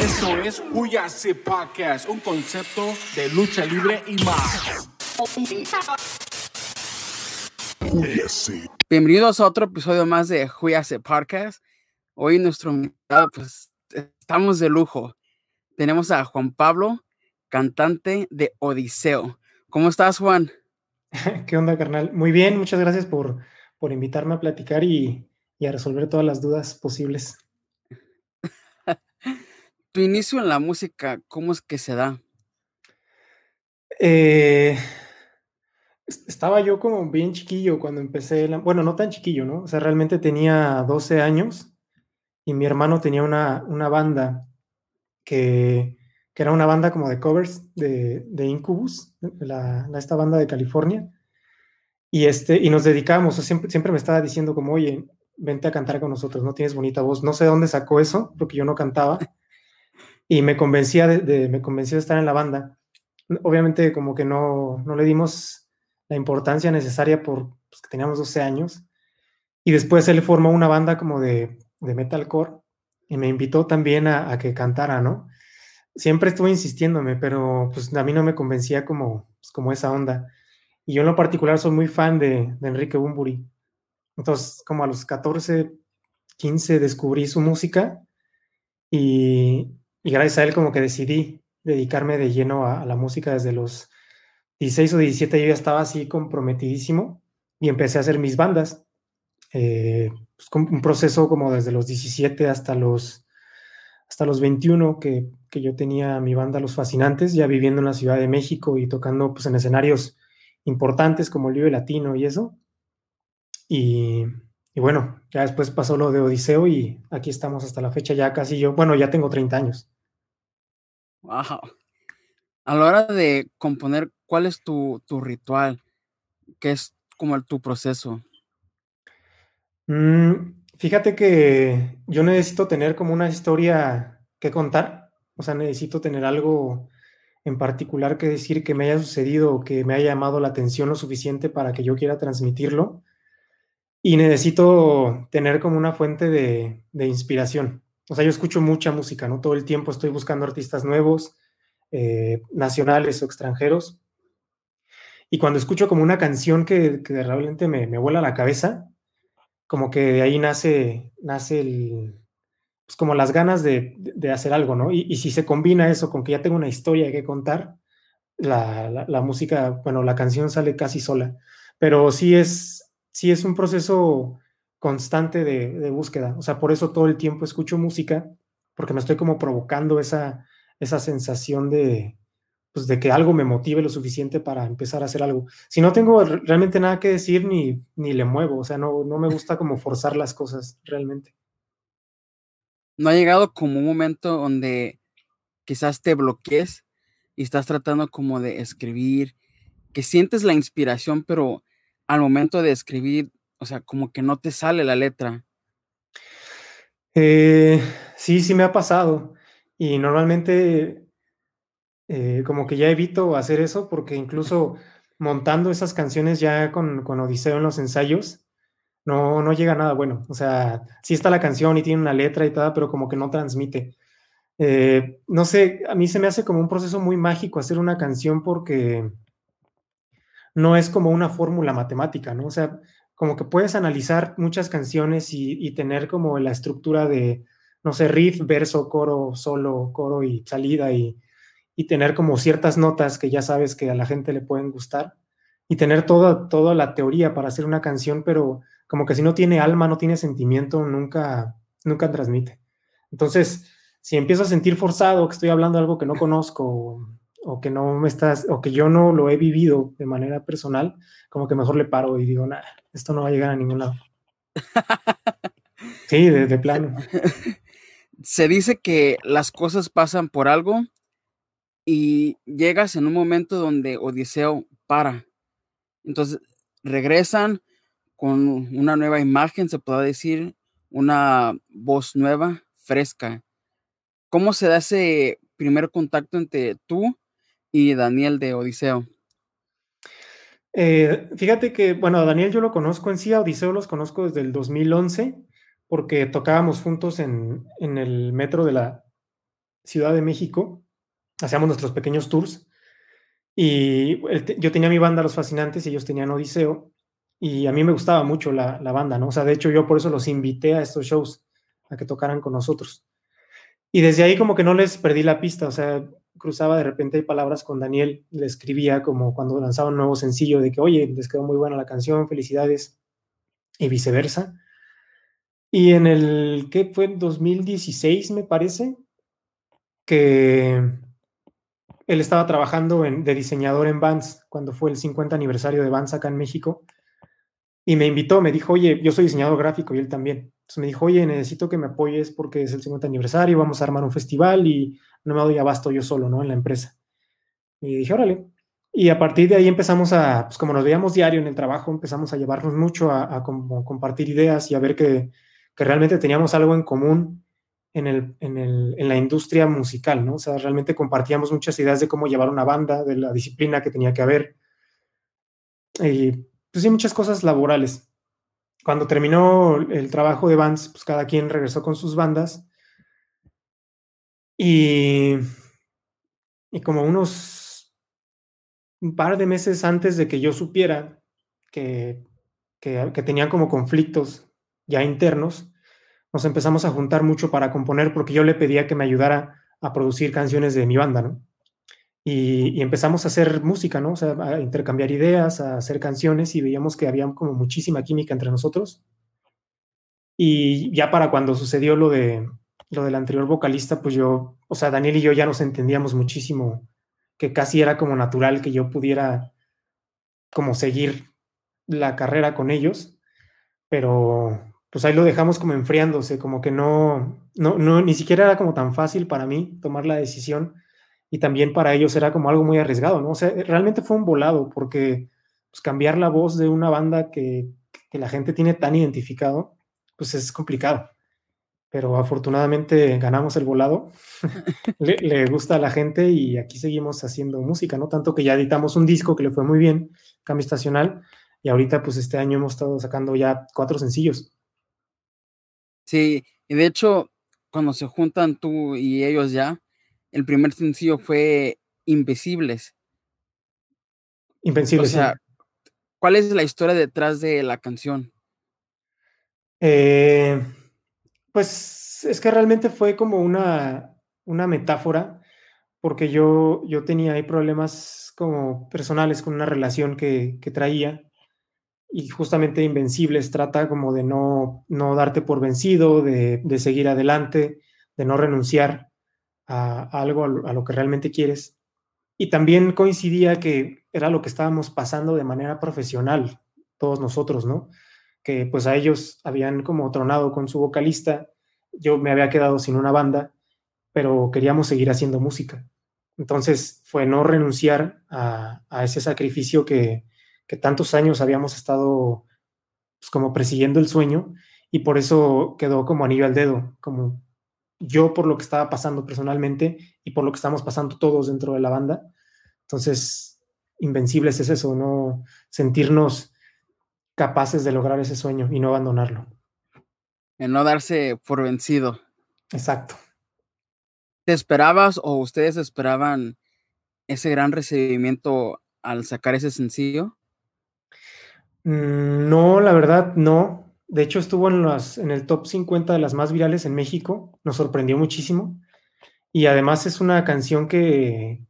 Esto es Huyase Podcast, un concepto de lucha libre y más. Bienvenidos a otro episodio más de Huyase Podcast. Hoy nuestro invitado, pues estamos de lujo. Tenemos a Juan Pablo, cantante de Odiseo. ¿Cómo estás, Juan? ¿Qué onda, carnal? Muy bien, muchas gracias por, por invitarme a platicar y, y a resolver todas las dudas posibles. Tu inicio en la música, ¿cómo es que se da? Eh, estaba yo como bien chiquillo cuando empecé, bueno, no tan chiquillo, ¿no? O sea, realmente tenía 12 años y mi hermano tenía una, una banda que, que, era una banda como de covers de, de Incubus, la, esta banda de California. Y, este, y nos dedicábamos, siempre, siempre me estaba diciendo como, oye, vente a cantar con nosotros, no tienes bonita voz. No sé dónde sacó eso, porque yo no cantaba. Y me convencía de, me convenció de estar en la banda. Obviamente como que no, no le dimos la importancia necesaria por pues, que teníamos 12 años. Y después él formó una banda como de, de metalcore y me invitó también a, que cantara, ¿no? Siempre estuve insistiéndome, pero pues a mí no me convencía como, pues, como esa onda. Y yo en lo particular soy muy fan de, de Enrique Bumburi. Entonces, como a los 14, 15 descubrí su música y, y gracias a él como que decidí dedicarme de lleno a, la música desde los 16 o 17 yo ya estaba así comprometidísimo y empecé a hacer mis bandas. Eh, pues, un proceso como desde los 17 hasta los, hasta los 21 que, que, yo tenía mi banda Los Fascinantes, ya viviendo en la Ciudad de México y tocando pues, en escenarios importantes como el Vive Latino y eso. Y, y, bueno, ya después pasó lo de Odiseo y aquí estamos hasta la fecha, ya casi yo, bueno, ya tengo 30 años. Wow. A la hora de componer, ¿cuál es tu, tu ritual? ¿Qué es como tu proceso? Mm, fíjate que yo necesito tener como una historia que contar, o sea, necesito tener algo en particular que decir que me haya sucedido o que me haya llamado la atención lo suficiente para que yo quiera transmitirlo. Y necesito tener como una fuente de, de inspiración. O sea, yo escucho mucha música, ¿no? Todo el tiempo estoy buscando artistas nuevos, eh, nacionales o extranjeros. Y cuando escucho como una canción que, que realmente me, me vuela la cabeza, como que de ahí nace, nace el, pues como las ganas de, de hacer algo, ¿no? Y, y, si se combina eso con que ya tengo una historia que contar, la, la, la, música, bueno, la canción sale casi sola, pero sí es, sí es un proceso constante de, búsqueda, o sea, por eso todo el tiempo escucho música, porque me estoy como provocando esa, esa sensación de, pues de que algo me motive lo suficiente para empezar a hacer algo. Si no tengo realmente nada que decir, ni, ni le muevo, o sea, no, no me gusta como forzar las cosas realmente. ¿No ha llegado como un momento donde quizás te bloquees y estás tratando como de escribir, que sientes la inspiración, pero al momento de escribir, o sea, como que no te sale la letra? Eh, sí, sí me ha pasado. Y normalmente eh, como que ya evito hacer eso porque incluso montando esas canciones ya con, con, Odiseo en los ensayos, no, no llega nada bueno. O sea, sí está la canción y tiene una letra y todo, pero como que no transmite. Eh, no sé, a mí se me hace como un proceso muy mágico hacer una canción porque no es como una fórmula matemática, ¿no? O sea, como que puedes analizar muchas canciones y, tener como la estructura de, no sé, riff, verso, coro, solo, coro y salida y y tener como ciertas notas que ya sabes que a la gente le pueden gustar y tener toda, toda la teoría para hacer una canción, pero como que si no tiene alma, no tiene sentimiento, nunca, nunca transmite. Entonces, si empiezo a sentir forzado que estoy hablando algo que no conozco o, que no me estás, o que yo no lo he vivido de manera personal, como que mejor le paro y digo, nada, esto no va a llegar a ningún lado. Sí, de, de plano. Se dice que las cosas pasan por algo y llegas en un momento donde Odiseo para. Entonces regresan con una nueva imagen, se puede decir, una voz nueva, fresca. ¿Cómo se da ese primer contacto entre tú y Daniel de Odiseo? Eh, fíjate que, bueno, Daniel yo lo conozco en sí, a Odiseo los conozco desde el 2011, porque tocábamos juntos en, en el metro de la Ciudad de México, hacíamos nuestros pequeños tours y yo tenía mi banda Los Fascinantes y ellos tenían Odiseo y a mí me gustaba mucho la, la, banda, ¿no? O sea, de hecho yo por eso los invité a estos shows, a que tocaran con nosotros. Y desde ahí como que no les perdí la pista, o sea, cruzaba de repente palabras con Daniel, le escribía como cuando lanzaba un nuevo sencillo de que, oye, les quedó muy buena la canción, felicidades, y viceversa. Y en el, ¿qué fue? 2016, me parece, que él estaba trabajando en, de diseñador en Vans, cuando fue el 50 aniversario de Vans acá en México, y me invitó, me dijo, oye, yo soy diseñador gráfico y él también. Entonces me dijo, oye, necesito que me apoyes porque es el 50 aniversario, vamos a armar un festival y no me doy abasto yo solo, ¿no? En la empresa. Y dije, órale. Y a partir de ahí empezamos a, pues como nos veíamos diario en el trabajo, empezamos a llevarnos mucho, a, compartir ideas y a ver que, que, realmente teníamos algo en común en, el, en, el, en la industria musical, ¿no? O sea, realmente compartíamos muchas ideas de cómo llevar una banda, de la disciplina que tenía que haber. Y pues sí, muchas cosas laborales. Cuando terminó el trabajo de bands, pues cada quien regresó con sus bandas. Y, y como unos un par de meses antes de que yo supiera que, que, tenían como conflictos ya internos, nos empezamos a juntar mucho para componer porque yo le pedía que me ayudara a producir canciones de mi banda, ¿no? Y, empezamos a hacer música, ¿no? O sea, a intercambiar ideas, a hacer canciones y veíamos que había como muchísima química entre nosotros. Y ya para cuando sucedió lo de lo del anterior vocalista, pues yo, o sea, Daniel y yo ya nos entendíamos muchísimo, que casi era como natural que yo pudiera como seguir la carrera con ellos, pero pues ahí lo dejamos como enfriándose, como que no, no, no, ni siquiera era como tan fácil para mí tomar la decisión y también para ellos era como algo muy arriesgado, ¿no? O sea, realmente fue un volado porque pues, cambiar la voz de una banda que, que la gente tiene tan identificado, pues es complicado. Pero afortunadamente ganamos el volado, le, le, gusta a la gente y aquí seguimos haciendo música, ¿no? Tanto que ya editamos un disco que le fue muy bien, Cambio Estacional, y ahorita pues este año hemos estado sacando ya cuatro sencillos. Sí, y de hecho, cuando se juntan tú y ellos ya, el primer sencillo fue Invisibles. Invencibles. O sea, ¿cuál es la historia detrás de la canción? Eh, pues es que realmente fue como una, una metáfora, porque yo, yo tenía ahí problemas como personales con una relación que, que traía y justamente Invencibles trata como de no, no darte por vencido, de, de seguir adelante, de no renunciar a, algo, a lo, que realmente quieres. Y también coincidía que era lo que estábamos pasando de manera profesional, todos nosotros, ¿no? Que pues a ellos habían como tronado con su vocalista, yo me había quedado sin una banda, pero queríamos seguir haciendo música. Entonces fue no renunciar a, ese sacrificio que, que, tantos años habíamos estado pues, como persiguiendo el sueño y por eso quedó como anillo al dedo, como yo por lo que estaba pasando personalmente y por lo que estamos pasando todos dentro de la banda. Entonces, Invencibles es eso, no sentirnos capaces de lograr ese sueño y no abandonarlo. En no darse por vencido. Exacto. ¿Te esperabas o ustedes esperaban ese gran recibimiento al sacar ese sencillo? Mm, no, la verdad, no. De hecho, estuvo en, las, en el top 50 de las más virales en México. Nos sorprendió muchísimo. Y además es una canción que,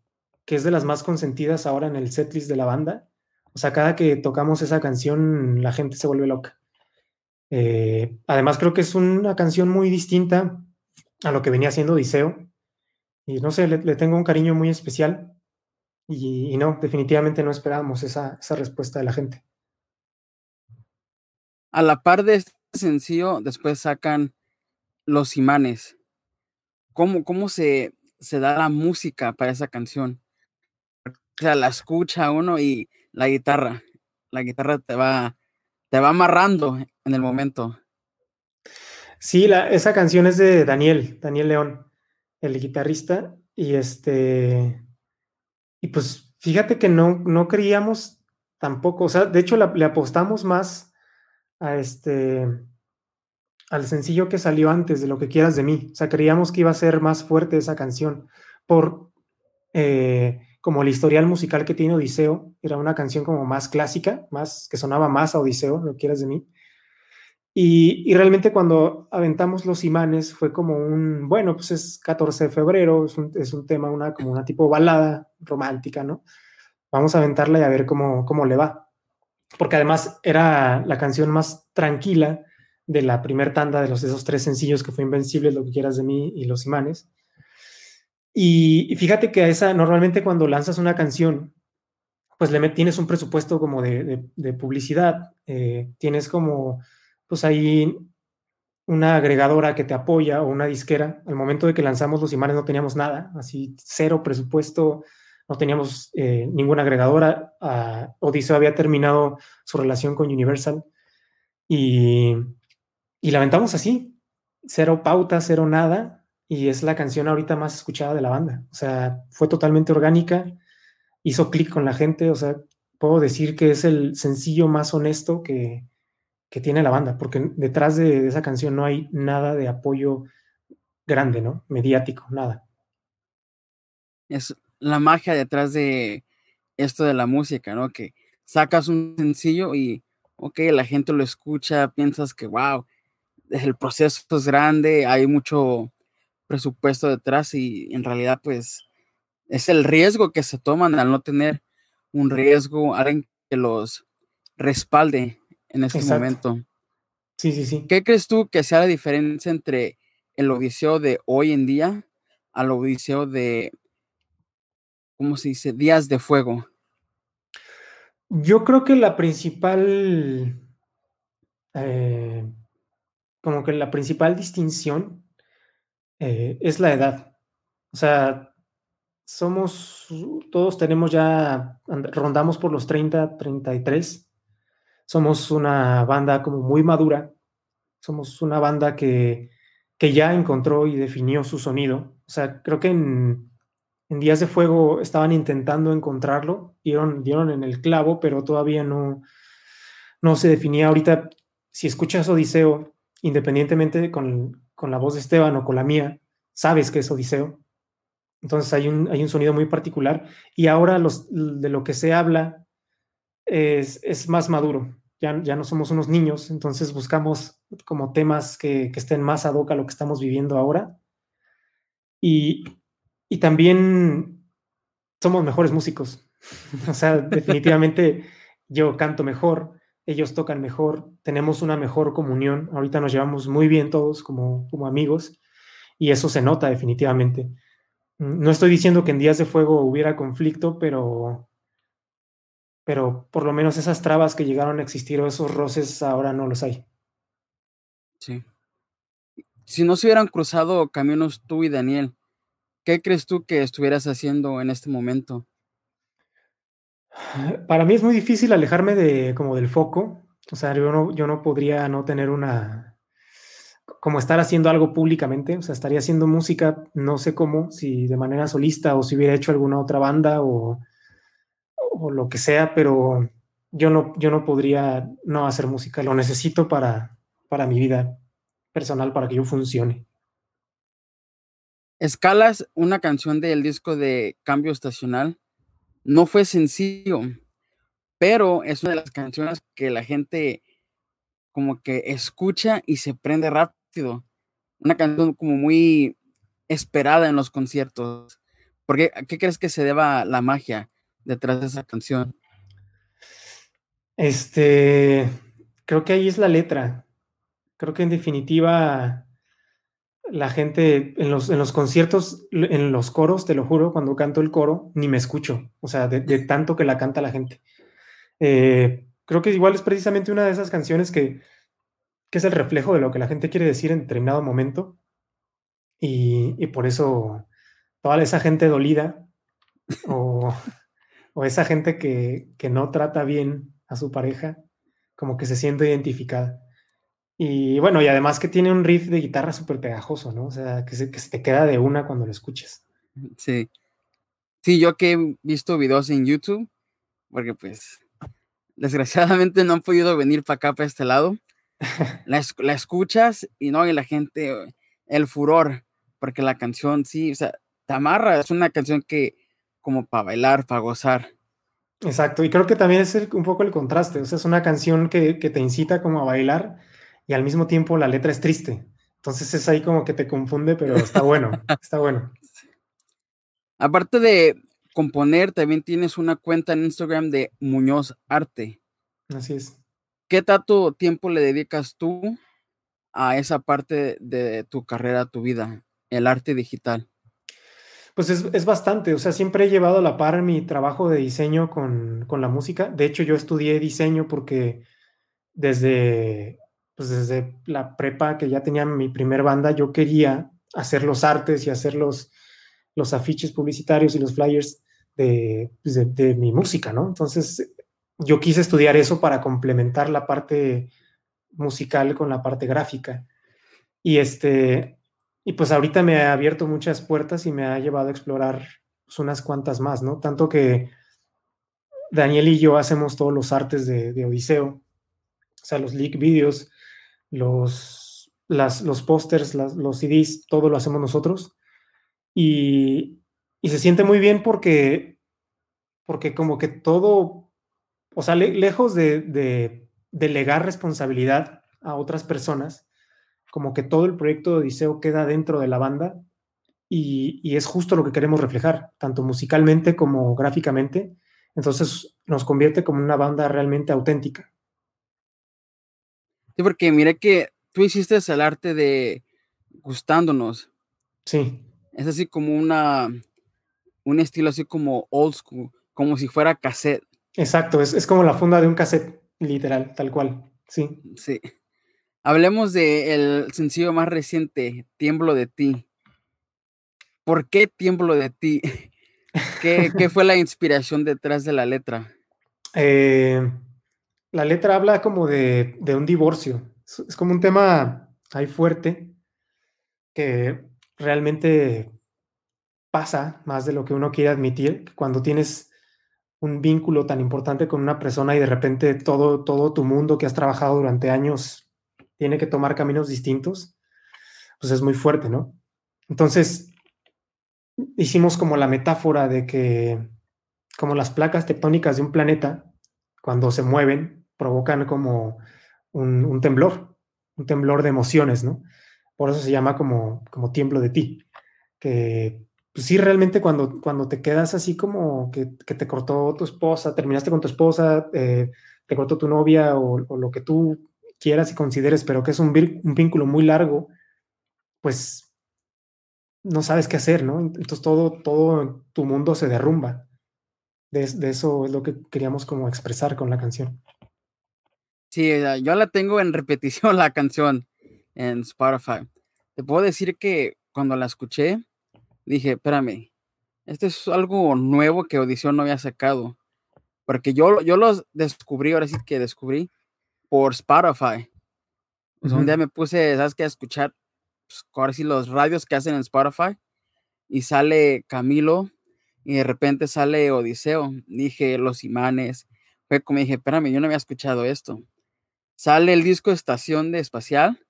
que es de las más consentidas ahora en el setlist de la banda. O sea, cada que tocamos esa canción, la gente se vuelve loca. Eh, además, creo que es una canción muy distinta a lo que venía haciendo Odiseo. Y no sé, le, tengo un cariño muy especial. Y, no, definitivamente no esperábamos esa, esa respuesta de la gente. A la par de este sencillo, después sacan Los Imanes. ¿Cómo, cómo se, se da la música para esa canción? O sea, la escucha uno y la guitarra. La guitarra te va, te va amarrando en el momento. Sí, la, esa canción es de Daniel, Daniel León, el guitarrista. Y este. Y pues fíjate que no, no creíamos tampoco. O sea, de hecho, le apostamos más a este al sencillo que salió antes de Lo que quieras de mí. O sea, creíamos que iba a ser más fuerte esa canción por eh, como el historial musical que tiene Odiseo. Era una canción como más clásica, más que sonaba más a Odiseo, Lo quieras de mí. Y, realmente cuando aventamos los imanes fue como un, bueno, pues es 14 de febrero, es un, es un tema, una, como una tipo balada romántica, ¿no? Vamos a aventarla y a ver cómo, cómo le va. Porque además era la canción más tranquila de la primer tanda de los esos tres sencillos que fue Invencible, Lo que quieras de mí y Los imanes. Y, fíjate que a esa, normalmente cuando lanzas una canción, pues le tienes un presupuesto como de, publicidad, eh, tienes como, pues ahí una agregadora que te apoya o una disquera. Al momento de que lanzamos Los imanes no teníamos nada, así cero presupuesto, no teníamos eh, ninguna agregadora. Uh, Odiseo había terminado su relación con Universal y y la así, cero pauta, cero nada, y es la canción ahorita más escuchada de la banda. O sea, fue totalmente orgánica, hizo clic con la gente, o sea, puedo decir que es el sencillo más honesto que, que tiene la banda, porque detrás de, esa canción no hay nada de apoyo grande, ¿no? Mediático, nada. Es la magia detrás de esto de la música, ¿no? Que sacas un sencillo y, ok, la gente lo escucha, piensas que, wow, el proceso es grande, hay mucho presupuesto detrás y en realidad pues es el riesgo que se toman al no tener un riesgo, alguien que los respalde en este momento. Sí, sí, sí. ¿Qué crees tú que sea la diferencia entre el odiseo de hoy en día al odiseo de, ¿cómo se dice? Días de fuego. Yo creo que la principal eh, como que la principal distinción eh, es la edad. O sea, somos, todos tenemos ya, rondamos por los 30, 33. Somos una banda como muy madura. Somos una banda que, que ya encontró y definió su sonido. O sea, creo que en, en Días de Fuego estaban intentando encontrarlo, dieron, dieron en el clavo, pero todavía no, no se definía. Ahorita, si escuchas Odiseo, independientemente con, con, la voz de Esteban o con la mía, sabes que es Odiseo. Entonces hay un, hay un sonido muy particular y ahora los, de lo que se habla es, es más maduro. Ya, ya, no somos unos niños, entonces buscamos como temas que, que estén más ad hoc a lo que estamos viviendo ahora. Y, y también somos mejores músicos. o sea, definitivamente yo canto mejor, ellos tocan mejor, tenemos una mejor comunión, ahorita nos llevamos muy bien todos como, como amigos y eso se nota definitivamente. Mm, no estoy diciendo que en días de fuego hubiera conflicto, pero, pero por lo menos esas trabas que llegaron a existir o esos roces ahora no los hay. Sí. Si no se hubieran cruzado caminos tú y Daniel, ¿qué crees tú que estuvieras haciendo en este momento? Para mí es muy difícil alejarme de como del foco. O sea, yo no, yo no podría no tener una como estar haciendo algo públicamente, o sea, estaría haciendo música, no sé cómo, si de manera solista o si hubiera hecho alguna otra banda o, o lo que sea, pero yo no, yo no podría no hacer música, lo necesito para, para mi vida personal, para que yo funcione. Escalas, una canción del disco de Cambio Estacional, no fue sencillo, pero es una de las canciones que la gente como que escucha y se prende rápido. Una canción como muy esperada en los conciertos. ¿Por qué, qué crees que se deba la magia detrás de esa canción? Este, creo que ahí es la letra. Creo que en definitiva la gente en los, en los conciertos, en los coros, te lo juro, cuando canto el coro, ni me escucho, o sea, de, tanto que la canta la gente. Eh, creo que igual es precisamente una de esas canciones que, que, es el reflejo de lo que la gente quiere decir en determinado momento. Y, y por eso toda esa gente dolida o, o esa gente que, que no trata bien a su pareja, como que se siente identificada. Y bueno, y además que tiene un riff de guitarra súper pegajoso, ¿no? O sea, que se, que se te queda de una cuando lo escuches. Sí. Sí, yo que he visto videos en YouTube, porque pues desgraciadamente no han podido venir para acá, para este lado, la, la, escuchas y no, y la gente, el furor, porque la canción sí, o sea, Tamarra es una canción que como para bailar, para gozar. Exacto, y creo que también es un poco el contraste, o sea, es una canción que, que, te incita como a bailar y al mismo tiempo la letra es triste. Entonces es ahí como que te confunde, pero está bueno, está bueno. Aparte de componer, también tienes una cuenta en Instagram de Muñoz Arte. Así es. ¿Qué tanto tiempo le dedicas tú a esa parte de tu carrera, tu vida, el arte digital? Pues es, es, bastante, o sea, siempre he llevado a la par mi trabajo de diseño con, con, la música. De hecho, yo estudié diseño porque desde, pues desde la prepa, que ya tenía mi primer banda, yo quería hacer los artes y hacer los, los afiches publicitarios y los flyers de, pues de, de mi música, ¿no? Entonces, yo quise estudiar eso para complementar la parte musical con la parte gráfica. Y este, y pues ahorita me ha abierto muchas puertas y me ha llevado a explorar pues, unas cuantas más, ¿no? Tanto que Daniel y yo hacemos todos los artes de, de Odiseo, o sea, los leak videos, los, las, los pósters, los CDs, todo lo hacemos nosotros. Y, y, se siente muy bien porque, porque como que todo, o sea, le, lejos de, de delegar responsabilidad a otras personas, como que todo el proyecto de Odiseo queda dentro de la banda y, y, es justo lo que queremos reflejar, tanto musicalmente como gráficamente. Entonces nos convierte como una banda realmente auténtica. Sí, porque mire que tú hiciste el arte de gustándonos. Sí. Es así como una, un estilo así como old school, como si fuera cassette. Exacto, es, es como la funda de un cassette, literal, tal cual. Sí. Sí. Hablemos del el sencillo más reciente, Tiemblo de ti. ¿Por qué Tiemblo de ti? ¿Qué, qué fue la inspiración detrás de la letra? Eh, la letra habla como de, de un divorcio. Es, como un tema ahí fuerte que realmente pasa más de lo que uno quiere admitir. Cuando tienes un vínculo tan importante con una persona y de repente todo, todo tu mundo que has trabajado durante años tiene que tomar caminos distintos, pues es muy fuerte, ¿no? Entonces, hicimos como la metáfora de que como las placas tectónicas de un planeta, cuando se mueven, provocan como un, temblor, un temblor de emociones, ¿no? Por eso se llama como, como tiemblo de ti, que pues sí, realmente cuando, cuando te quedas así como que, te cortó tu esposa, terminaste con tu esposa, eh, te cortó tu novia o, lo que tú quieras y consideres, pero que es un, un vínculo muy largo, pues no sabes qué hacer, ¿no? Entonces todo, todo tu mundo se derrumba. De, de, eso es lo que queríamos como expresar con la canción. Sí, yo la tengo en repetición la canción en Spotify. Te puedo decir que cuando la escuché, dije, espérame, esto es algo nuevo que Audición no había sacado. Porque yo, yo los descubrí, ahora sí que descubrí, por Spotify. Uh -huh. un día me puse, ¿sabes qué? A escuchar, pues, ahora sí, los radios que hacen en Spotify. Y sale Camilo y de repente sale Odiseo. Dije, los imanes. Fue como dije, espérame, yo no había escuchado esto. Sale el disco Estación de Espacial.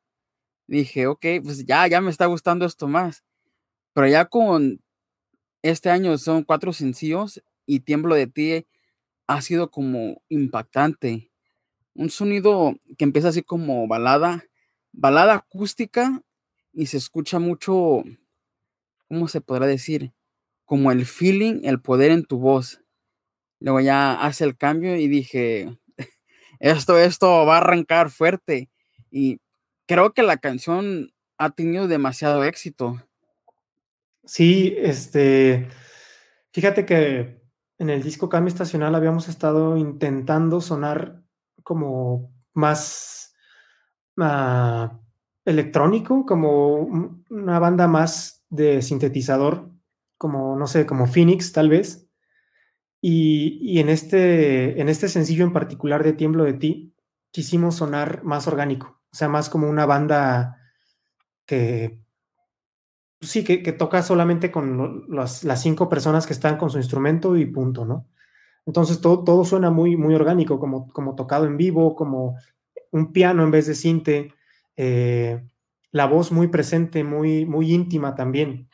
Dije, ok, pues ya, ya me está gustando esto más. Pero ya con este año son cuatro sencillos y Tiemblo de ti ha sido como impactante un sonido que empieza así como balada, balada acústica y se escucha mucho, ¿cómo se podrá decir? Como el feeling, el poder en tu voz. Luego ya hace el cambio y dije, esto, esto va a arrancar fuerte. Y creo que la canción ha tenido demasiado éxito. Sí, este, fíjate que en el disco Cambio Estacional habíamos estado intentando sonar como más uh, electrónico, como una banda más de sintetizador, como, no sé, como Phoenix tal vez. Y, y, en, este, en este sencillo en particular de Tiemblo de Ti, quisimos sonar más orgánico, o sea, más como una banda que, sí, que, toca solamente con las cinco personas que están con su instrumento y punto, ¿no? Entonces todo, todo suena muy, muy orgánico, como, como tocado en vivo, como un piano en vez de cinte, eh, la voz muy presente, muy, muy íntima también.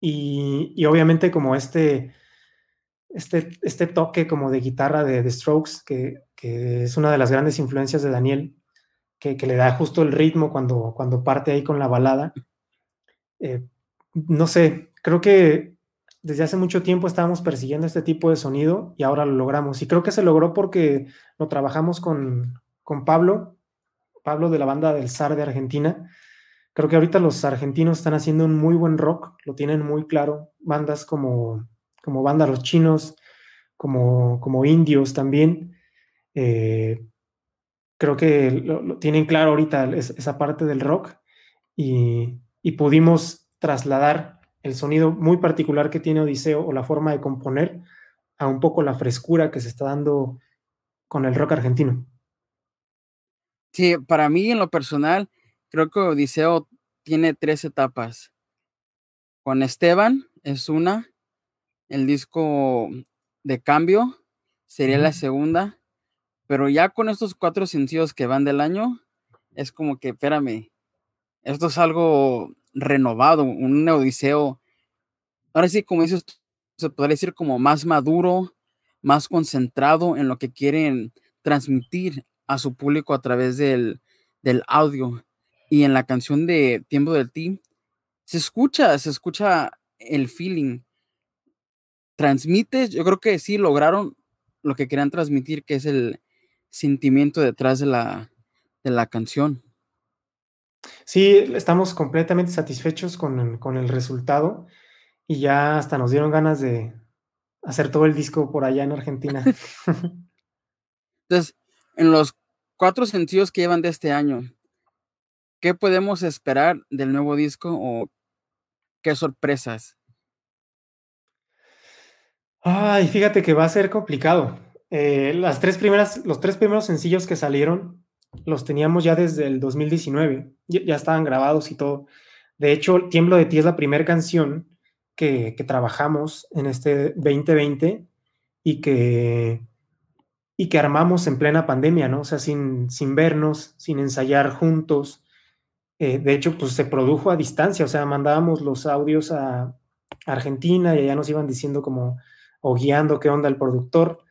Y, obviamente como este, este, este toque como de guitarra de, The Strokes, que, es una de las grandes influencias de Daniel, que, le da justo el ritmo cuando, cuando parte ahí con la balada. Eh, no sé, creo que desde hace mucho tiempo estábamos persiguiendo este tipo de sonido y ahora lo logramos. Y creo que se logró porque lo trabajamos con, con Pablo, Pablo de la banda del SAR de Argentina. Creo que ahorita los argentinos están haciendo un muy buen rock, lo tienen muy claro. Bandas como, como Banda Los Chinos, como, como Indios también. Eh, creo que lo, tienen claro ahorita esa parte del rock y, y pudimos trasladar el sonido muy particular que tiene Odiseo o la forma de componer a un poco la frescura que se está dando con el rock argentino. Sí, para mí en lo personal, creo que Odiseo tiene tres etapas. Con Esteban es una, el disco de cambio sería la segunda, pero ya con estos cuatro sencillos que van del año, es como que, espérame, esto es algo renovado, un Odiseo. Ahora sí, como dices, se podría decir como más maduro, más concentrado en lo que quieren transmitir a su público a través del, audio. Y en la canción de Tiempo del Team, se escucha, se escucha el feeling. Transmite, yo creo que sí lograron lo que querían transmitir, que es el sentimiento detrás de la, de la canción. Sí, estamos completamente satisfechos con, el resultado y ya hasta nos dieron ganas de hacer todo el disco por allá en Argentina. Entonces, en los cuatro sencillos que llevan de este año, ¿qué podemos esperar del nuevo disco o qué sorpresas? Ay, fíjate que va a ser complicado. Eh, las tres primeras, los tres primeros sencillos que salieron los teníamos ya desde el 2019, ya, estaban grabados y todo. De hecho, Tiemblo de ti es la primera canción que, trabajamos en este 2020 y que, y que armamos en plena pandemia, ¿no? O sea, sin, sin vernos, sin ensayar juntos. Eh, de hecho, pues se produjo a distancia, o sea, mandábamos los audios a Argentina y allá nos iban diciendo como, o guiando qué onda el productor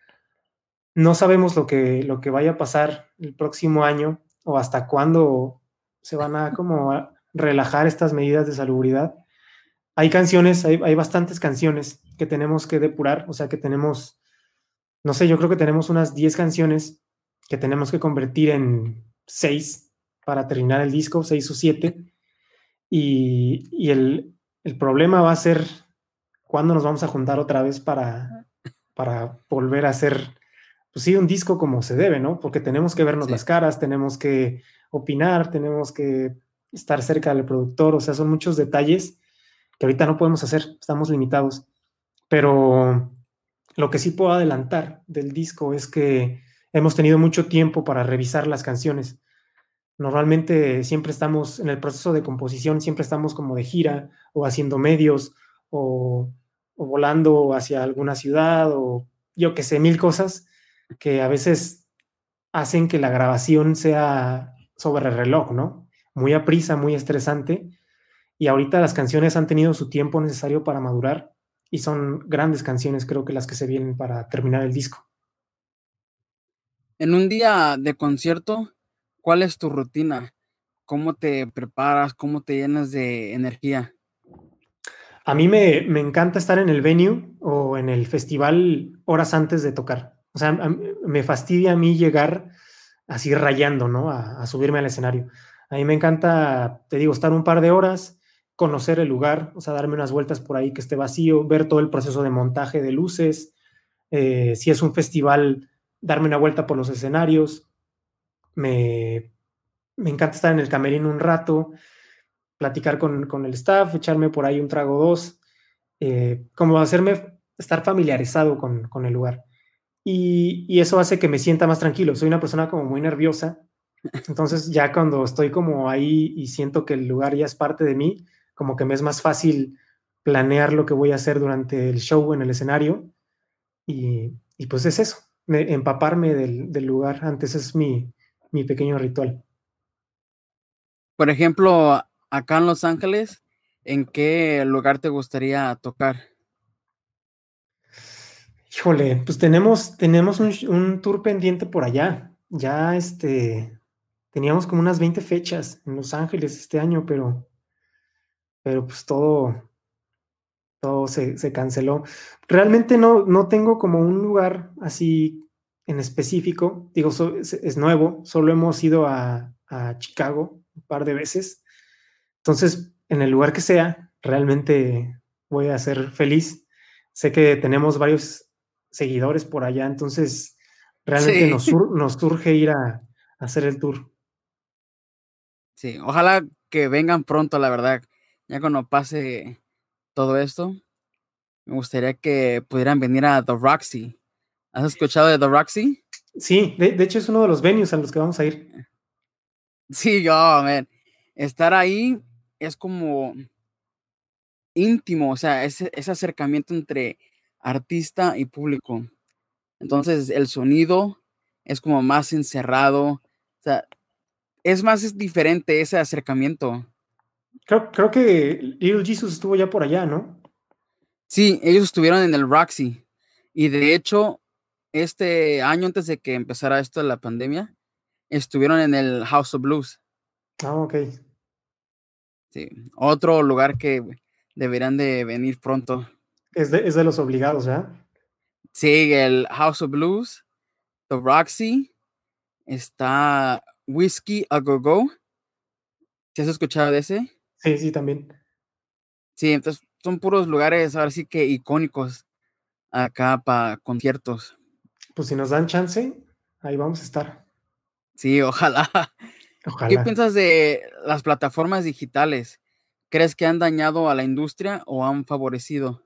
no sabemos lo que, lo que vaya a pasar el próximo año o hasta cuándo se van a como relajar estas medidas de salubridad. Hay canciones, hay, bastantes canciones que tenemos que depurar, o sea que tenemos, no sé, yo creo que tenemos unas 10 canciones que tenemos que convertir en 6 para terminar el disco, 6 o 7. Y, el, el, problema va a ser cuándo nos vamos a juntar otra vez para, para volver a hacer pues sí, un disco como se debe, ¿no? Porque tenemos que vernos las caras, tenemos que opinar, tenemos que estar cerca del productor, o sea, son muchos detalles que ahorita no podemos hacer, estamos limitados. Pero lo que sí puedo adelantar del disco es que hemos tenido mucho tiempo para revisar las canciones. Normalmente siempre estamos en el proceso de composición, siempre estamos como de gira o haciendo medios o, o volando hacia alguna ciudad o yo que sé, mil cosas que a veces hacen que la grabación sea sobre reloj, ¿no? Muy a prisa, muy estresante. Y ahorita las canciones han tenido su tiempo necesario para madurar y son grandes canciones, creo que las que se vienen para terminar el disco. En un día de concierto, ¿cuál es tu rutina? ¿Cómo te preparas? ¿Cómo te llenas de energía? A mí me, me encanta estar en el venue o en el festival horas antes de tocar. O sea, me fastidia a mí llegar así rayando, ¿no? A, subirme al escenario. A mí me encanta, te digo, estar un par de horas, conocer el lugar, o sea, darme unas vueltas por ahí que esté vacío, ver todo el proceso de montaje de luces. Eh, si es un festival, darme una vuelta por los escenarios. Me, encanta estar en el camerino un rato, platicar con, el staff, echarme por ahí un trago dos, eh, como hacerme estar familiarizado con, con el lugar y, eso hace que me sienta más tranquilo. Soy una persona como muy nerviosa, entonces ya cuando estoy como ahí y siento que el lugar ya es parte de mí, como que me es más fácil planear lo que voy a hacer durante el show en el escenario y, pues es eso, empaparme del, lugar. Antes es mi, mi pequeño ritual. Por ejemplo, acá en Los Ángeles, ¿en qué lugar te gustaría tocar? Híjole, pues tenemos, tenemos un, un tour pendiente por allá. Ya este, teníamos como unas 20 fechas en Los Ángeles este año, pero, pero pues todo, todo se, se canceló. Realmente no, no tengo como un lugar así en específico. Digo, es, es nuevo, solo hemos ido a, a Chicago un par de veces. Entonces, en el lugar que sea, realmente voy a ser feliz. Sé que tenemos varios seguidores por allá, entonces realmente Sí. nos, sur- nos surge ir a, a hacer el tour. Sí, ojalá que vengan pronto, la verdad. Ya cuando pase todo esto, me gustaría que pudieran venir a The Roxy. ¿Has escuchado de The Roxy? Sí, de, de hecho es uno de los venues a los que vamos a ir. Sí, yo, man. Estar ahí es como íntimo, o sea, ese, ese acercamiento entre artista y público. Entonces, el sonido es como más encerrado, o sea, es más es diferente ese acercamiento. Creo, creo que Little Jesus estuvo ya por allá, ¿no? Sí, ellos estuvieron en el Roxy y de hecho, este año antes de que empezara esto de la pandemia, estuvieron en el House of Blues. Ah, ok. Sí, otro lugar que deberían de venir pronto. Es de, es de los obligados, ¿ya? Sí, el House of Blues, The Roxy, está Whiskey a Go Go. ¿Sí has escuchado de ese? Sí, sí, también. Sí, entonces son puros lugares ahora sí que icónicos acá para conciertos. Pues si nos dan chance, ahí vamos a estar. Sí, ojalá. ¿Qué piensas de las plataformas digitales? ¿Crees que han dañado a la industria o han favorecido?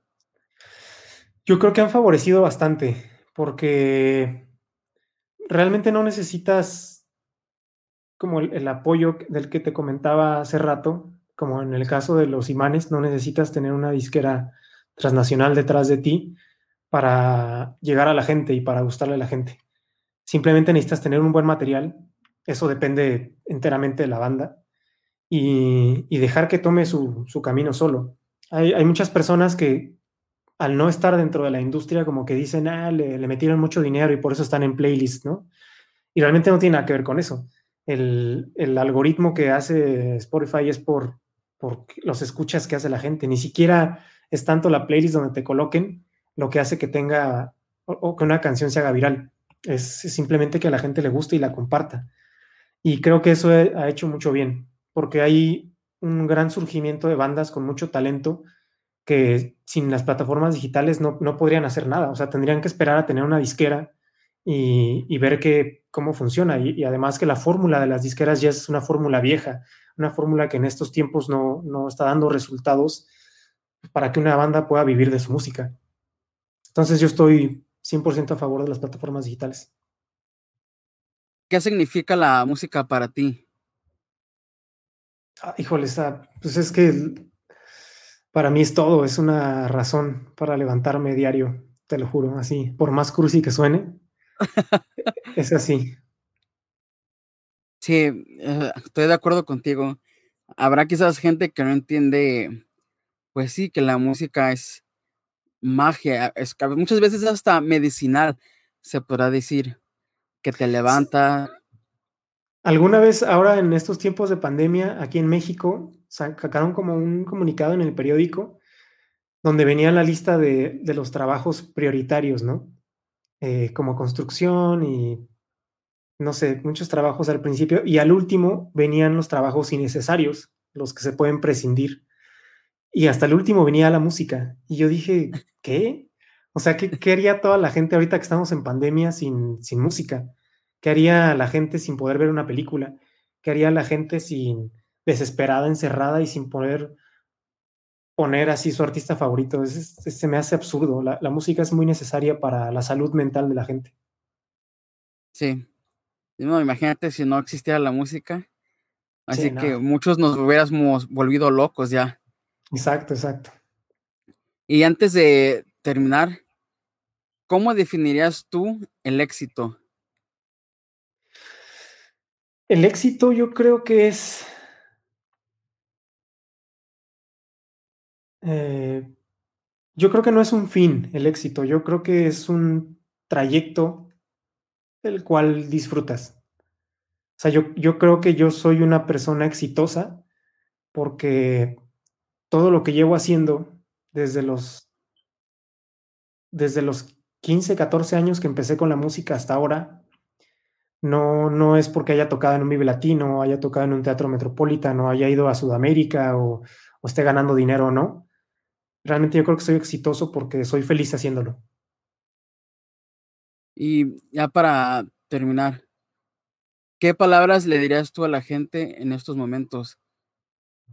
Yo creo que han favorecido bastante, porque realmente no necesitas como el, el apoyo del que te comentaba hace rato, como en el caso de los imanes, no necesitas tener una disquera transnacional detrás de ti para llegar a la gente y para gustarle a la gente. Simplemente necesitas tener un buen material, eso depende enteramente de la banda, y, dejar que tome su, camino solo. Hay, muchas personas que al no estar dentro de la industria como que dicen, ah, le, metieron mucho dinero y por eso están en playlist, ¿no? Y realmente no tiene nada que ver con eso. El, algoritmo que hace Spotify es por, los escuchas que hace la gente. Ni siquiera es tanto la playlist donde te coloquen lo que hace que tenga o, o que una canción se haga viral. Es, es, simplemente que a la gente le guste y la comparta. Y creo que eso ha hecho mucho bien, porque hay un gran surgimiento de bandas con mucho talento que sin las plataformas digitales no, no podrían hacer nada. O sea, tendrían que esperar a tener una disquera y, y ver que, cómo funciona. Y, y, además que la fórmula de las disqueras ya es una fórmula vieja, una fórmula que en estos tiempos no, no está dando resultados para que una banda pueda vivir de su música. Entonces yo estoy 100% a favor de las plataformas digitales. ¿Qué significa la música para ti? Ah, híjole, esa, pues es que para mí es todo, es una razón para levantarme diario, te lo juro, así, por más cursi que suene, es así. Sí, eh, estoy de acuerdo contigo. Habrá quizás gente que no entiende, pues sí, que la música es magia, es muchas veces hasta medicinal, se podrá decir, que te levanta. Alguna vez, ahora en estos tiempos de pandemia, aquí en México, sacaron como un comunicado en el periódico donde venía la lista de, de los trabajos prioritarios, ¿no? Eh, como construcción y, no sé, muchos trabajos al principio, y al último venían los trabajos innecesarios, los que se pueden prescindir. Y hasta el último venía la música. Y yo dije, ¿qué? O sea, ¿qué, qué haría toda la gente ahorita que estamos en pandemia sin, sin música? ¿Qué haría la gente sin poder ver una película? ¿Qué haría la gente sin desesperada, encerrada y sin poder poner así su artista favorito? Es, es, se me hace absurdo. La, la, música es muy necesaria para la salud mental de la gente. Sí. No, imagínate si no existiera la música. Así sí, que muchos nos hubiéramos volvido locos ya. Exacto, exacto. Y antes de terminar, ¿cómo definirías tú el éxito? El éxito yo creo que es eh, yo creo que no es un fin el éxito, yo creo que es un trayecto el cual disfrutas. O sea, yo, yo creo que yo soy una persona exitosa porque todo lo que llevo haciendo desde los, desde los 15, 14 años que empecé con la música hasta ahora, no, no es porque haya tocado en un Vive Latino, haya tocado en un teatro metropolitano, haya ido a Sudamérica o, o esté ganando dinero o no. Realmente yo creo que soy exitoso porque soy feliz haciéndolo. Y ya para terminar, ¿qué palabras le dirías tú a la gente en estos momentos?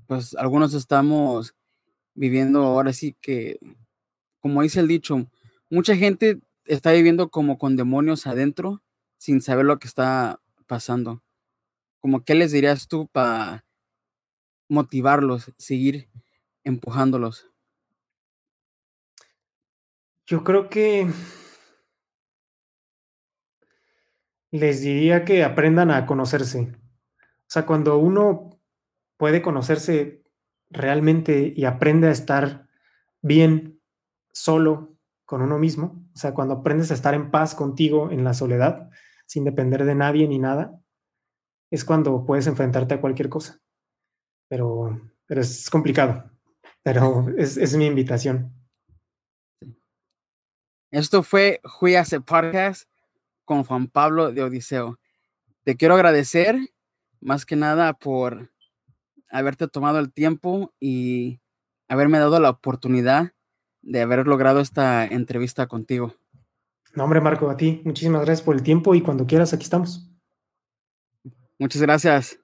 Pues algunos estamos viviendo ahora sí que, como dice el dicho, mucha gente está viviendo como con demonios adentro sin saber lo que está pasando. Como, ¿qué les dirías tú para motivarlos, seguir empujándolos? Yo creo que les diría que aprendan a conocerse. O sea, cuando uno puede conocerse realmente y aprende a estar bien solo con uno mismo, o sea, cuando aprendes a estar en paz contigo en la soledad, sin depender de nadie ni nada, es cuando puedes enfrentarte a cualquier cosa. Pero, pero es complicado, pero es, es mi invitación. Esto fue Juiase Podcast con Juan Pablo de Odiseo. Te quiero agradecer más que nada por haberte tomado el tiempo y haberme dado la oportunidad de haber logrado esta entrevista contigo. No, hombre, Marco, a ti. Muchísimas gracias por el tiempo y cuando quieras, aquí estamos. Muchas gracias.